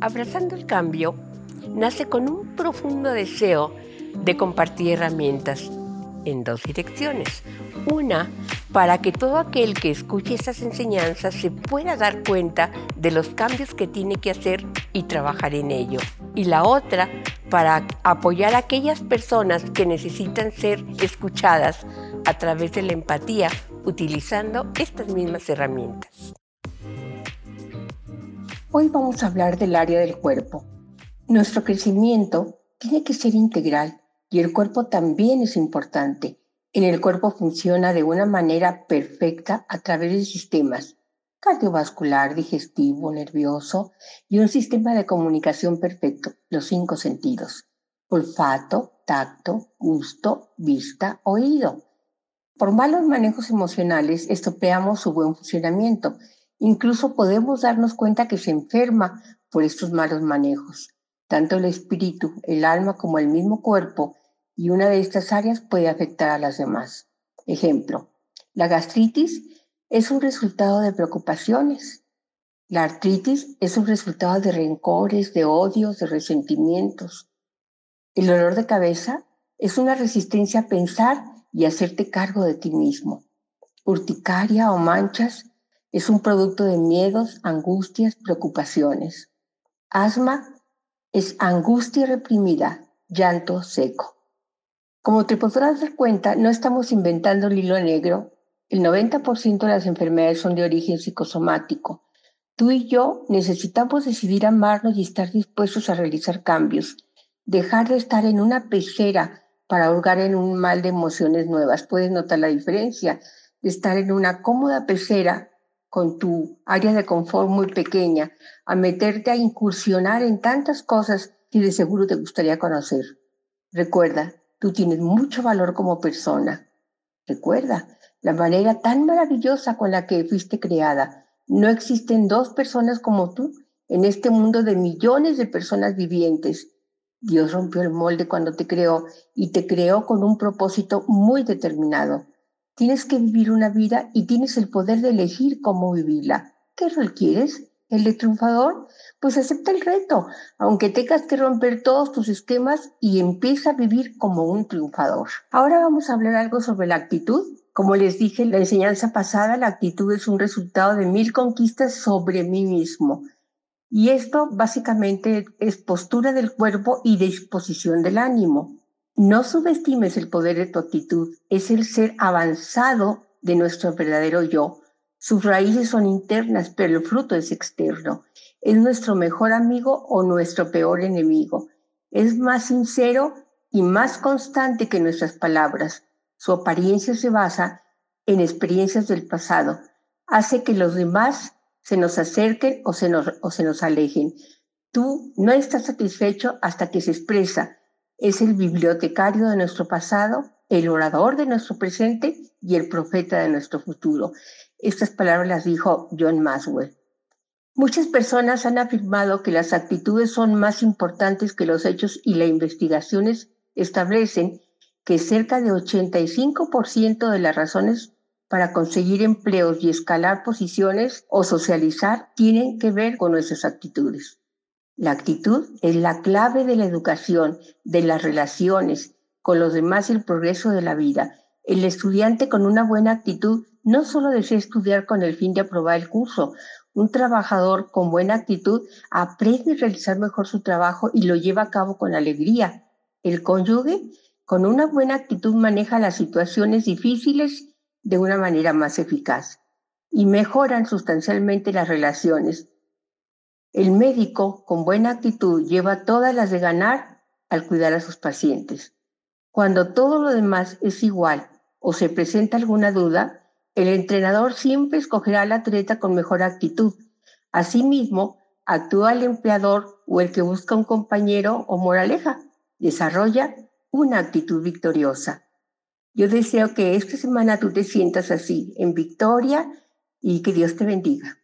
Abrazando el cambio nace con un profundo deseo de compartir herramientas en dos direcciones. Una, para que todo aquel que escuche esas enseñanzas se pueda dar cuenta de los cambios que tiene que hacer y trabajar en ello. Y la otra, para apoyar a aquellas personas que necesitan ser escuchadas a través de la empatía utilizando estas mismas herramientas. Hoy vamos a hablar del área del cuerpo. Nuestro crecimiento tiene que ser integral y el cuerpo también es importante. En el cuerpo funciona de una manera perfecta a través de sistemas cardiovascular, digestivo, nervioso y un sistema de comunicación perfecto, los cinco sentidos, olfato, tacto, gusto, vista, oído. Por malos manejos emocionales estropeamos su buen funcionamiento. Incluso podemos darnos cuenta que se enferma por estos malos manejos. Tanto el espíritu, el alma como el mismo cuerpo y una de estas áreas puede afectar a las demás. Ejemplo, la gastritis es un resultado de preocupaciones. La artritis es un resultado de rencores, de odios, de resentimientos. El dolor de cabeza es una resistencia a pensar y hacerte cargo de ti mismo. Urticaria o manchas es un producto de miedos, angustias, preocupaciones. Asma es angustia reprimida, llanto seco. Como te podrás dar cuenta, no estamos inventando el hilo negro. El 90% de las enfermedades son de origen psicosomático. Tú y yo necesitamos decidir amarnos y estar dispuestos a realizar cambios. Dejar de estar en una pecera para ahogar en un mal de emociones nuevas. Puedes notar la diferencia de estar en una cómoda pecera con tu área de confort muy pequeña, a meterte a incursionar en tantas cosas que de seguro te gustaría conocer. Recuerda, Tú tienes mucho valor como persona. Recuerda la manera tan maravillosa con la que fuiste creada. No existen dos personas como tú en este mundo de millones de personas vivientes. Dios rompió el molde cuando te creó y te creó con un propósito muy determinado. Tienes que vivir una vida y tienes el poder de elegir cómo vivirla. ¿Qué rol quieres? ¿El de triunfador? pues acepta el reto, aunque tengas que romper todos tus esquemas y empieza a vivir como un triunfador. Ahora vamos a hablar algo sobre la actitud. Como les dije en la enseñanza pasada, la actitud es un resultado de mil conquistas sobre mí mismo. Y esto básicamente es postura del cuerpo y disposición del ánimo. No subestimes el poder de tu actitud, es el ser avanzado de nuestro verdadero yo. Sus raíces son internas, pero el fruto es externo es nuestro mejor amigo o nuestro peor enemigo. Es más sincero y más constante que nuestras palabras. Su apariencia se basa en experiencias del pasado. Hace que los demás se nos acerquen o se nos, o se nos alejen. Tú no estás satisfecho hasta que se expresa. Es el bibliotecario de nuestro pasado, el orador de nuestro presente y el profeta de nuestro futuro. Estas palabras las dijo John Maswell. Muchas personas han afirmado que las actitudes son más importantes que los hechos y las investigaciones establecen que cerca de 85% de las razones para conseguir empleos y escalar posiciones o socializar tienen que ver con nuestras actitudes. La actitud es la clave de la educación, de las relaciones con los demás y el progreso de la vida. El estudiante con una buena actitud no solo desea estudiar con el fin de aprobar el curso un trabajador con buena actitud aprende a realizar mejor su trabajo y lo lleva a cabo con alegría. El cónyuge con una buena actitud maneja las situaciones difíciles de una manera más eficaz y mejoran sustancialmente las relaciones. El médico con buena actitud lleva todas las de ganar al cuidar a sus pacientes. Cuando todo lo demás es igual o se presenta alguna duda, el entrenador siempre escogerá al atleta con mejor actitud. Asimismo, actúa el empleador o el que busca un compañero o moraleja. Desarrolla una actitud victoriosa. Yo deseo que esta semana tú te sientas así, en victoria, y que Dios te bendiga.